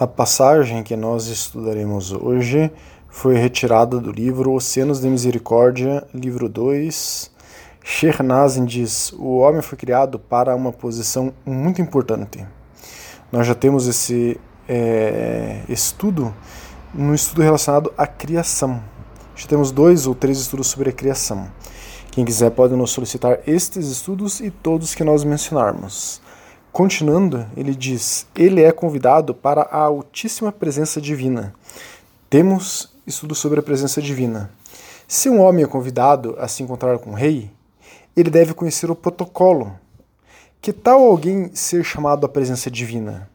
A passagem que nós estudaremos hoje foi retirada do livro Oceanos de Misericórdia, livro 2. Sheikh Nazim diz: O homem foi criado para uma posição muito importante. Nós já temos esse é, estudo no estudo relacionado à criação. Já temos dois ou três estudos sobre a criação. Quem quiser pode nos solicitar estes estudos e todos que nós mencionarmos. Continuando, ele diz: Ele é convidado para a Altíssima Presença Divina. Temos estudo sobre a presença divina. Se um homem é convidado a se encontrar com o rei, ele deve conhecer o protocolo. Que tal alguém ser chamado à presença divina?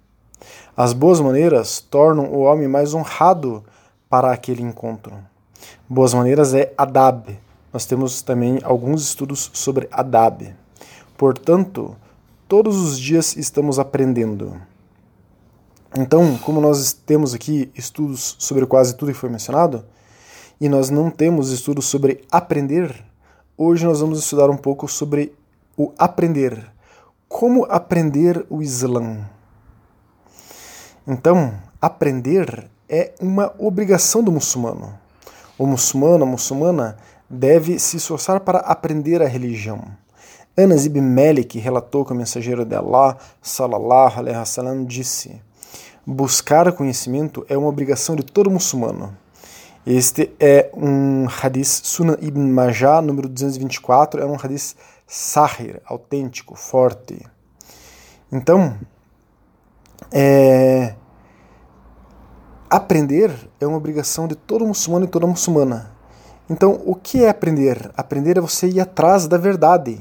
As boas maneiras tornam o homem mais honrado para aquele encontro. Boas maneiras é adab. Nós temos também alguns estudos sobre adab. Portanto, todos os dias estamos aprendendo. Então, como nós temos aqui estudos sobre quase tudo que foi mencionado, e nós não temos estudos sobre aprender, hoje nós vamos estudar um pouco sobre o aprender. Como aprender o Islã? Então, aprender é uma obrigação do muçulmano. O muçulmano, a muçulmana, deve se esforçar para aprender a religião. Anas ibn Malik relatou que o mensageiro de Allah, salallahu alaihi wasallam, disse: Buscar conhecimento é uma obrigação de todo muçulmano. Este é um hadith Sunan ibn Majah, número 224, é um hadith sahir, autêntico, forte. Então, é, aprender é uma obrigação de todo muçulmano e toda muçulmana. Então, o que é aprender? Aprender é você ir atrás da verdade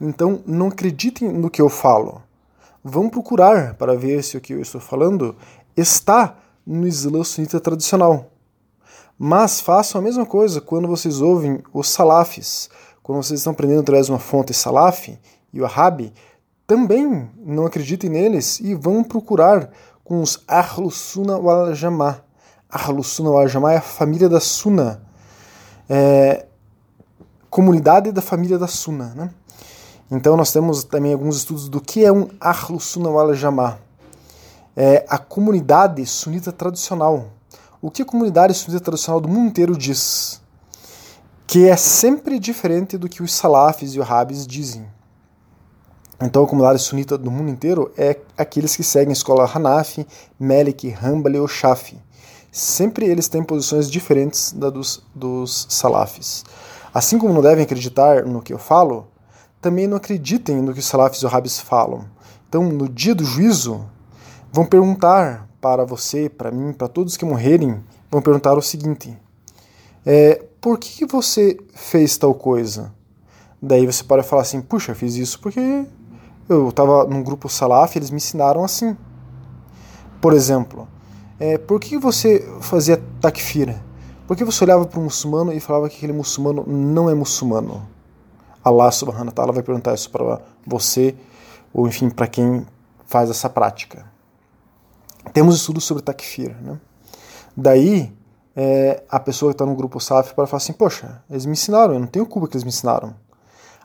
então, não acreditem no que eu falo. Vão procurar para ver se o que eu estou falando está no Islã sunita tradicional. Mas façam a mesma coisa quando vocês ouvem os salafis, quando vocês estão aprendendo através de uma fonte salaf e o Wahhabi, também não acreditem neles e vão procurar com os Ahlus Sunnah wal Jama'ah. Ahlus Sunnah wal Jama'ah é a família da Sunna, é, comunidade da família da Sunna, né? Então nós temos também alguns estudos do que é um Ahlus Sunnah wal Jama'ah. É a comunidade sunita tradicional. O que a comunidade sunita tradicional do mundo inteiro diz? Que é sempre diferente do que os salafis e os rabis dizem. Então a comunidade sunita do mundo inteiro é aqueles que seguem a escola Hanafi, Malik, Hanbali ou Shafi. Sempre eles têm posições diferentes da dos, dos salafis. Assim como não devem acreditar no que eu falo, também não acreditem no que os salafis e rabis falam. Então, no dia do juízo, vão perguntar para você, para mim, para todos que morrerem, vão perguntar o seguinte: é, por que você fez tal coisa? Daí você pode falar assim: puxa, fiz isso porque eu estava num grupo salaf, eles me ensinaram assim. Por exemplo, é, por que você fazia takfira? Por que você olhava para um muçulmano e falava que aquele muçulmano não é muçulmano? Allah subhanahu wa ta'ala vai perguntar isso para você, ou enfim, para quem faz essa prática. Temos estudos sobre takfir. Né? Daí, é, a pessoa que está no grupo SAF para falar assim: Poxa, eles me ensinaram, eu não tenho culpa que eles me ensinaram.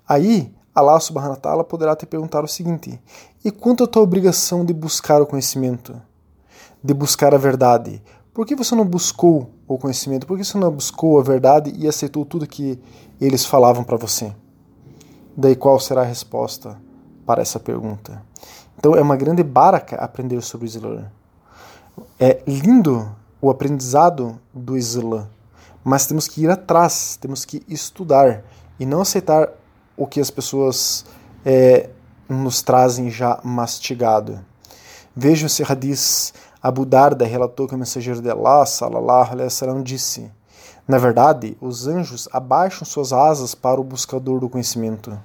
Aí, Allah subhanahu wa ta'ala poderá te perguntar o seguinte: E quanto à tua obrigação de buscar o conhecimento? De buscar a verdade? Por que você não buscou o conhecimento? Por que você não buscou a verdade e aceitou tudo que eles falavam para você? Daí qual será a resposta para essa pergunta? Então é uma grande baraka aprender sobre o Islã. É lindo o aprendizado do Islã, mas temos que ir atrás, temos que estudar e não aceitar o que as pessoas é, nos trazem já mastigado. Vejam se hadith Abu Darda relatou que o mensageiro de Allah, salallahu alaihi wasallam, disse na verdade, os anjos abaixam suas asas para o buscador do conhecimento.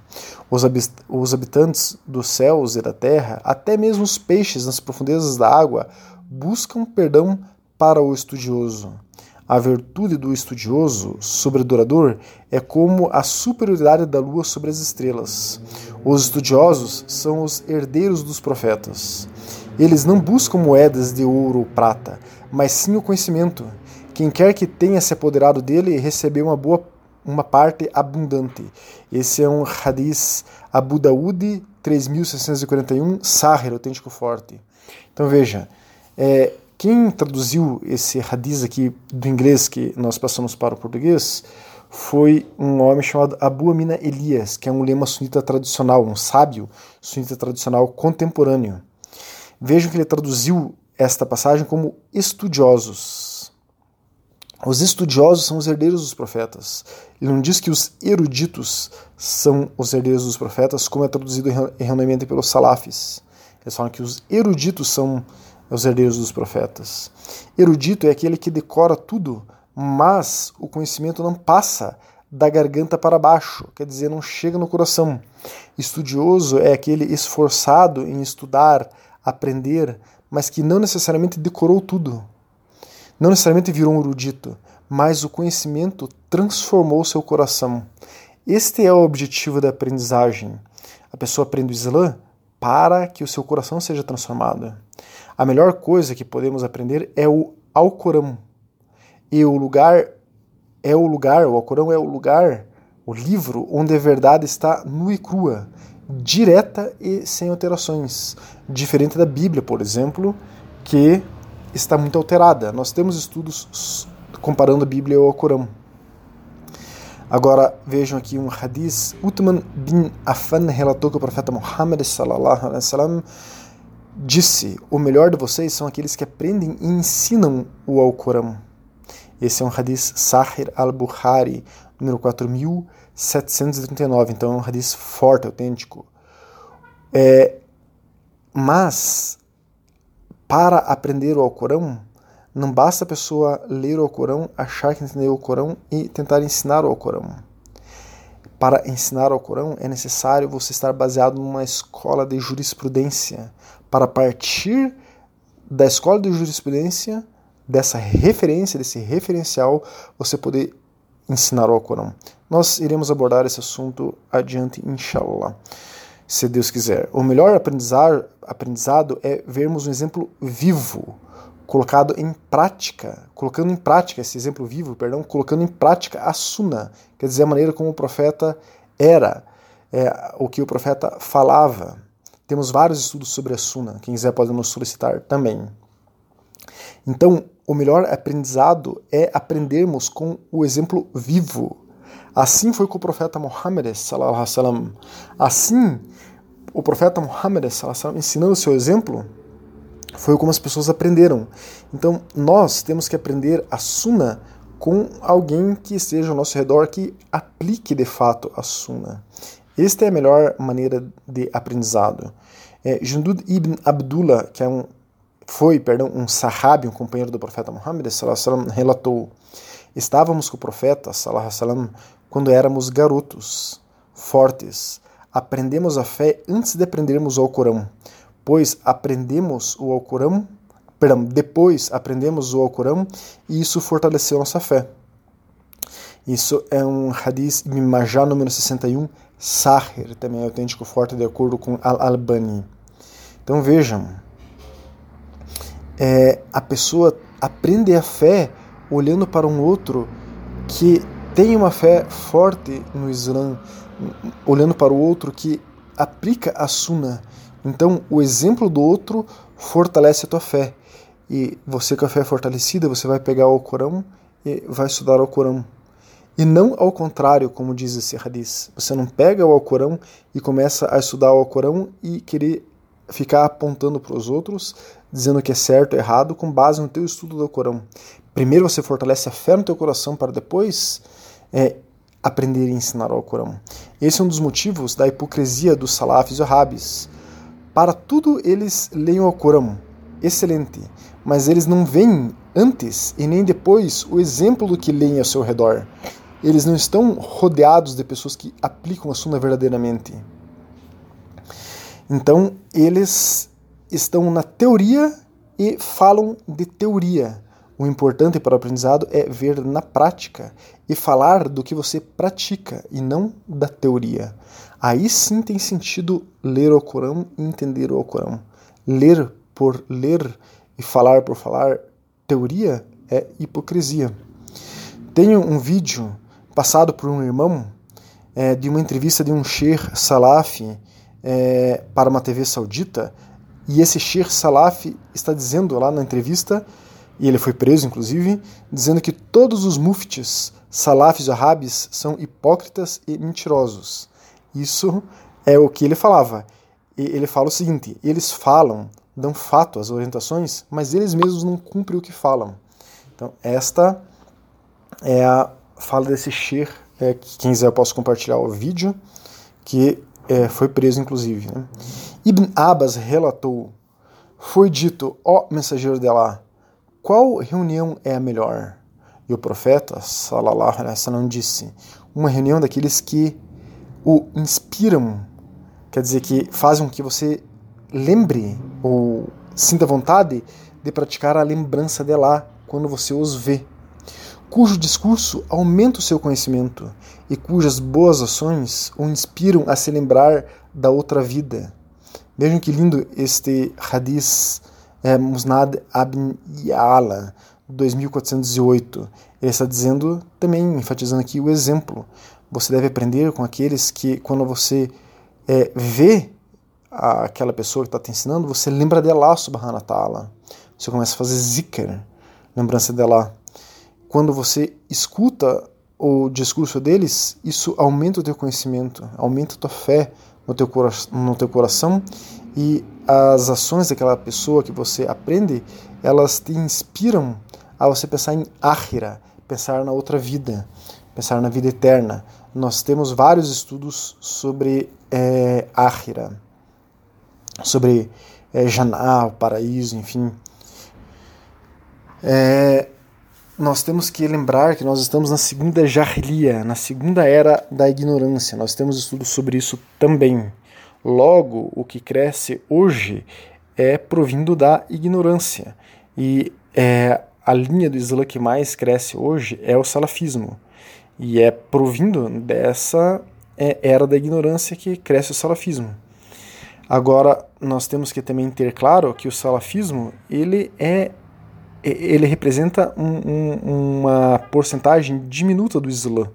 Os, os habitantes dos céus e da terra, até mesmo os peixes nas profundezas da água, buscam perdão para o estudioso. A virtude do estudioso sobre o adorador é como a superioridade da lua sobre as estrelas. Os estudiosos são os herdeiros dos profetas. Eles não buscam moedas de ouro ou prata, mas sim o conhecimento. Quem quer que tenha se apoderado dele recebeu uma boa uma parte abundante. Esse é um hadith Abu Daud 3641, Sahir, autêntico forte. Então veja, é, Quem traduziu esse hadith aqui do inglês que nós passamos para o português foi um homem chamado Abu Amina Elias, que é um lema sunita tradicional, um sábio sunita tradicional contemporâneo. Vejam que ele traduziu esta passagem como estudiosos. Os estudiosos são os herdeiros dos profetas. Ele não diz que os eruditos são os herdeiros dos profetas, como é traduzido erroneamente pelos salafis. Eles falam que os eruditos são os herdeiros dos profetas. Erudito é aquele que decora tudo, mas o conhecimento não passa da garganta para baixo, quer dizer, não chega no coração. Estudioso é aquele esforçado em estudar, aprender, mas que não necessariamente decorou tudo. Não necessariamente virou um erudito, mas o conhecimento transformou seu coração. Este é o objetivo da aprendizagem. A pessoa aprende o Islã para que o seu coração seja transformado. A melhor coisa que podemos aprender é o Alcorão. E o lugar é o lugar, o Alcorão é o lugar, o livro onde a verdade está nua e crua, direta e sem alterações, diferente da Bíblia, por exemplo, que está muito alterada. Nós temos estudos comparando a Bíblia ao Alcorão. Agora vejam aqui um hadith. Utman bin Affan relatou que o profeta Muhammad sallallahu alaihi wasallam disse: "O melhor de vocês são aqueles que aprendem e ensinam o Alcorão." Esse é um hadith Sahir al-Bukhari, número 4739. Então é um hadith forte, autêntico. É, mas para aprender o Alcorão não basta a pessoa ler o Alcorão, achar que entendeu o Alcorão e tentar ensinar o Alcorão. Para ensinar o Alcorão é necessário você estar baseado numa escola de jurisprudência. Para partir da escola de jurisprudência, dessa referência, desse referencial, você poder ensinar o Alcorão. Nós iremos abordar esse assunto adiante, inshallah, se Deus quiser. O melhor aprendizado é vermos um exemplo vivo colocado em prática, colocando em prática esse exemplo vivo, perdão, colocando em prática a sunna, quer dizer, a maneira como o profeta era, é, o que o profeta falava. Temos vários estudos sobre a sunna, quem quiser pode nos solicitar também. Então, o melhor aprendizado é aprendermos com o exemplo vivo. Assim foi com o profeta Muhammad. Assim, o profeta Muhammad ensinando o seu exemplo, foi como as pessoas aprenderam. Então, nós temos que aprender a Sunna com alguém que esteja ao nosso redor que aplique de fato a Sunna. Esta é a melhor maneira de aprendizado. É, Jundud ibn Abdullah, que é um, foi perdão, um sahabi, um companheiro do profeta Muhammad, relatou: Estávamos com o profeta sallam, quando éramos garotos, fortes. Aprendemos a fé antes de aprendermos o Alcorão pois aprendemos o Alcorão, perdão, depois aprendemos o Alcorão e isso fortaleceu nossa fé. Isso é um hadith Ibn Majah número 61, Sahir, também é autêntico forte de acordo com Al-Albani. Então vejam, é, a pessoa aprende a fé olhando para um outro que tem uma fé forte no Islã, olhando para o outro que aplica a Sunnah então, o exemplo do outro fortalece a tua fé. E você com a fé fortalecida, você vai pegar o Corão e vai estudar o Corão. E não ao contrário, como diz esse hadith. Você não pega o Alcorão e começa a estudar o Alcorão e querer ficar apontando para os outros, dizendo que é certo errado, com base no teu estudo do Alcorão. Primeiro você fortalece a fé no teu coração para depois é, aprender e ensinar o Alcorão. Esse é um dos motivos da hipocrisia dos salafis e wahhabis. Para tudo eles leem o Corão, excelente, mas eles não veem antes e nem depois o exemplo do que leem ao seu redor. Eles não estão rodeados de pessoas que aplicam a Sunna verdadeiramente. Então, eles estão na teoria e falam de teoria. O importante para o aprendizado é ver na prática e falar do que você pratica e não da teoria. Aí sim tem sentido ler o Corão e entender o Corão. Ler por ler e falar por falar teoria é hipocrisia. Tenho um vídeo passado por um irmão é, de uma entrevista de um Sheikh Salafi é, para uma TV saudita E esse Sheikh Salaf está dizendo lá na entrevista, e ele foi preso inclusive, dizendo que todos os muftis salafis arabes são hipócritas e mentirosos. Isso é o que ele falava. E ele fala o seguinte: eles falam, dão fato às orientações, mas eles mesmos não cumprem o que falam. Então, esta é a fala desse Sheikh, é, que quem quiser eu posso compartilhar o vídeo, que é, foi preso inclusive. Né? Ibn Abbas relatou: Foi dito, ó mensageiro de Allah, qual reunião é a melhor? E o profeta, salallahu alaihi wasallam, disse: Uma reunião daqueles que o inspiram, quer dizer, que fazem com que você lembre ou sinta vontade de praticar a lembrança de Allah quando você os vê, cujo discurso aumenta o seu conhecimento e cujas boas ações o inspiram a se lembrar da outra vida Vejam que lindo este Hadith é, Musnad Abn Yala, 2408. Ele está dizendo, também enfatizando aqui o exemplo. Você deve aprender com aqueles que, quando você é, vê aquela pessoa que está te ensinando, você lembra de Allah subhanahu ta'ala. Você começa a fazer zikr, lembrança de Allah. Quando você escuta o discurso deles, isso aumenta o teu conhecimento, aumenta a tua fé, no teu, no teu coração e as ações daquela pessoa que você aprende, elas te inspiram a você pensar em Ahira, pensar na outra vida, pensar na vida eterna. Nós temos vários estudos sobre é, Ahira, sobre é, Janá, o paraíso, enfim. É, nós temos que lembrar que nós estamos na segunda Jahiliya, na segunda era da ignorância. Nós temos estudos sobre isso também. Logo, o que cresce hoje é provindo da ignorância. E é, a linha do Islã que mais cresce hoje é o salafismo. E é provindo dessa é, era da ignorância que cresce o salafismo. Agora, nós temos que também ter claro que o salafismo ele é ele representa um, um, uma porcentagem diminuta do Islã.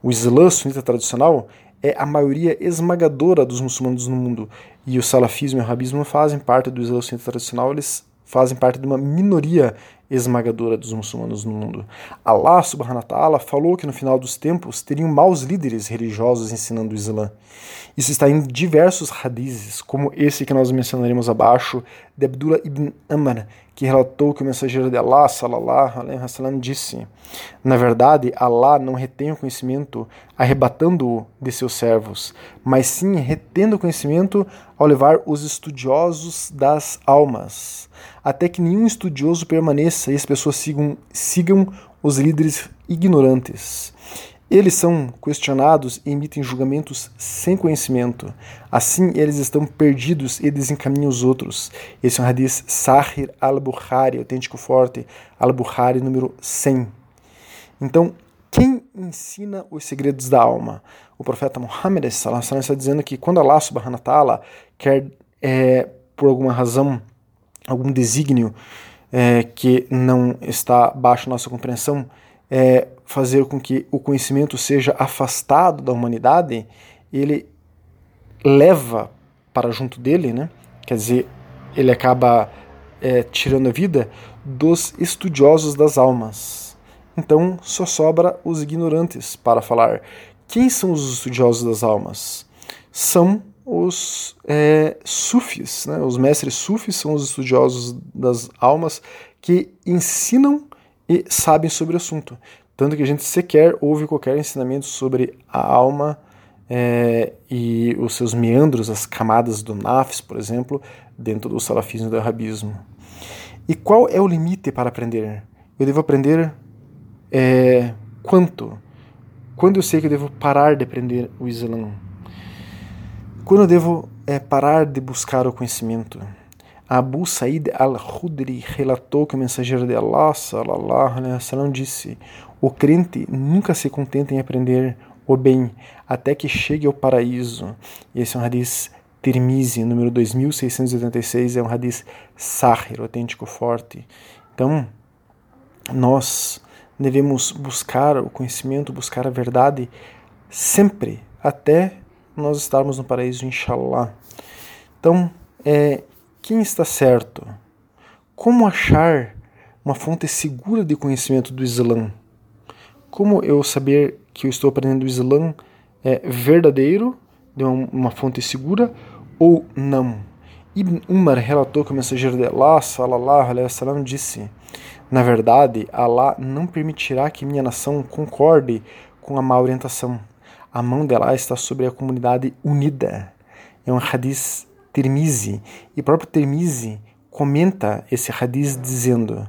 O Islã sunita tradicional é a maioria esmagadora dos muçulmanos no mundo. E o salafismo e o rabismo fazem parte do Islã tradicional, eles fazem parte de uma minoria esmagadora dos muçulmanos no mundo. Allah subhanahu wa ta'ala falou que no final dos tempos teriam maus líderes religiosos ensinando o Islã. Isso está em diversos hadizes, como esse que nós mencionaremos abaixo, de Abdullah ibn Amr, que relatou que o mensageiro de Allah, sallallahu alaihi wasallam, disse: Na verdade, Allah não retém o conhecimento arrebatando-o de seus servos, mas sim retendo o conhecimento ao levar os estudiosos das almas, até que nenhum estudioso permaneça e as pessoas sigam, sigam os líderes ignorantes. Eles são questionados e emitem julgamentos sem conhecimento. Assim, eles estão perdidos e desencaminham os outros. Esse é um hadith Sahir al-Bukhari, autêntico forte, al-Bukhari número 100. Então, quem ensina os segredos da alma? O profeta Muhammad está dizendo que quando Allah subhanahu wa ta'ala quer, é, por alguma razão, algum desígnio é, que não está abaixo da nossa compreensão, é, fazer com que o conhecimento seja afastado da humanidade, ele leva para junto dele, né? quer dizer, ele acaba é, tirando a vida dos estudiosos das almas. Então só sobra os ignorantes para falar. Quem são os estudiosos das almas? São os é, sufis, né? os mestres sufis são os estudiosos das almas que ensinam e sabem sobre o assunto. Tanto que a gente sequer ouve qualquer ensinamento sobre a alma é, e os seus meandros, as camadas do nafs, por exemplo, dentro do salafismo e do arabismo. E qual é o limite para aprender? Eu devo aprender é, quanto? Quando eu sei que eu devo parar de aprender o Islã? Quando eu devo é, parar de buscar o conhecimento? Abu Said al-Khudri relatou que o mensageiro de Allah sallallahu alaihi wasallam disse: O crente nunca se contenta em aprender o bem até que chegue ao paraíso. E esse é um hadith Tirmizi, número 2686, é um hadith sahir, autêntico forte. Então, nós devemos buscar o conhecimento, buscar a verdade sempre até nós estarmos no paraíso, inshallah. Então, é, quem está certo? Como achar uma fonte segura de conhecimento do Islã? Como eu saber que eu estou aprendendo o Islã é verdadeiro, de uma, uma fonte segura, ou não? Ibn Umar relatou que o mensageiro de Allah, salallahu alaihi wasallam, disse: Na verdade, Allah não permitirá que minha nação concorde com a má orientação. A mão dela está sobre a comunidade unida. É um hadith Tirmizi, e o próprio Tirmizi comenta esse hadith dizendo: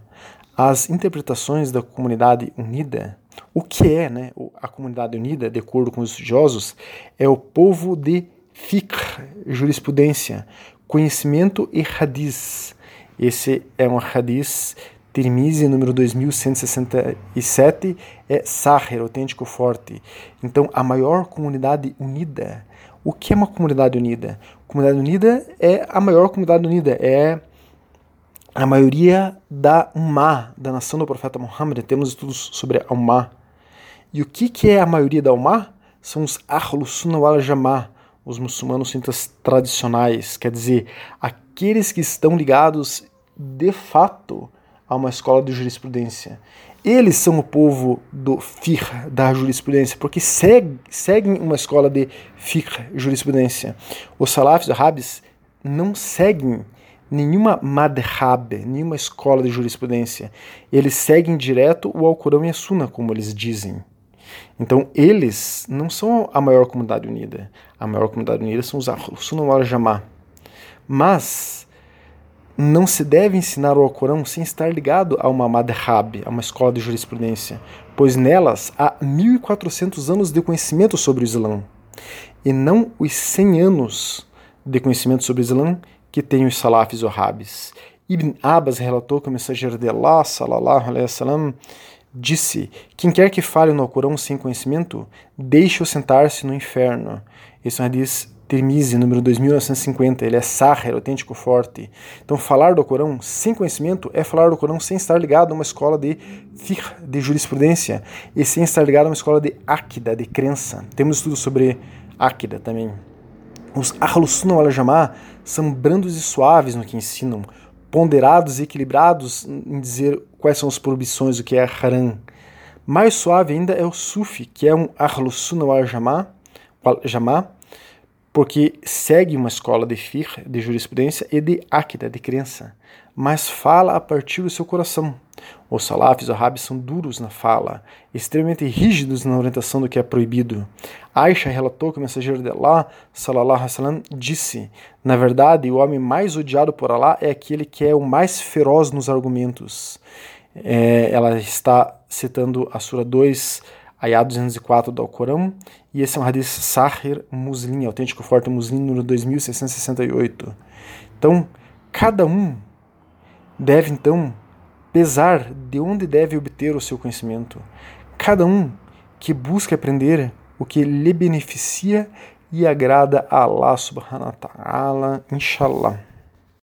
as interpretações da comunidade unida, o que é né, a comunidade unida, de acordo com os estudiosos, é o povo de fiqh, jurisprudência, conhecimento e hadith. Esse é um hadith Tirmizi, número 2167, é Sahir, autêntico forte. Então, a maior comunidade unida. O que é uma comunidade unida? Comunidade unida é a maior comunidade unida, é a maioria da Ummah, da nação do profeta Muhammad, temos estudos sobre a Ummah. E o que, que é a maioria da Ummah? São os Ahlus Sunnah wal Jama'ah, os muçulmanos sunitas tradicionais, quer dizer, aqueles que estão ligados de fato a uma escola de jurisprudência. Eles são o povo do fiqh, da jurisprudência, porque segue, seguem uma escola de fiqh, jurisprudência. Os salafis, os rabis, não seguem nenhuma madhab, nenhuma escola de jurisprudência. Eles seguem direto o Alcorão e a Sunna, como eles dizem. Então, eles não são a maior comunidade unida. A maior comunidade unida são os Sunnah wal Jama'ah. Mas não se deve ensinar o Alcorão sem estar ligado a uma madhab, a uma escola de jurisprudência, pois nelas há 1400 anos de conhecimento sobre o Islã, e não os 100 anos de conhecimento sobre o Islã que tem os salafis wahhabis. Ibn Abbas relatou que o mensageiro de Allah, salallahu alaihi wasallam, disse: Quem quer que fale no Alcorão sem conhecimento, deixe-o sentar-se no inferno. Esse é um Tirmizi, número 2950, ele é Sahar, autêntico forte. Então, falar do Corão sem conhecimento é falar do Corão sem estar ligado a uma escola de fiqh, de jurisprudência, e sem estar ligado a uma escola de akida, de crença. Temos estudos sobre akida também. Os Ahlus Sunnah wal são brandos e suaves no que ensinam, ponderados e equilibrados em dizer quais são as proibições, o que é haram. Mais suave ainda é o Sufi, que é um Ahlus Sunnah wal porque segue uma escola de fiqh, de jurisprudência e de akida, de crença, mas fala a partir do seu coração. Os salafis árabes são duros na fala, extremamente rígidos na orientação do que é proibido. Aisha relatou que o mensageiro de Allah, salallahu alaihi wasallam, disse: Na verdade, o homem mais odiado por Allah é aquele que é o mais feroz nos argumentos. É, ela está citando a Sura 2, Ayah 204 do Alcorão, e esse é um hadith Sahir Muslim, autêntico forte Muslim, número 2668. Então, cada um deve então pesar de onde deve obter o seu conhecimento. Cada um que busca aprender o que lhe beneficia e agrada a Allah subhanahu wa ta'ala, inshallah.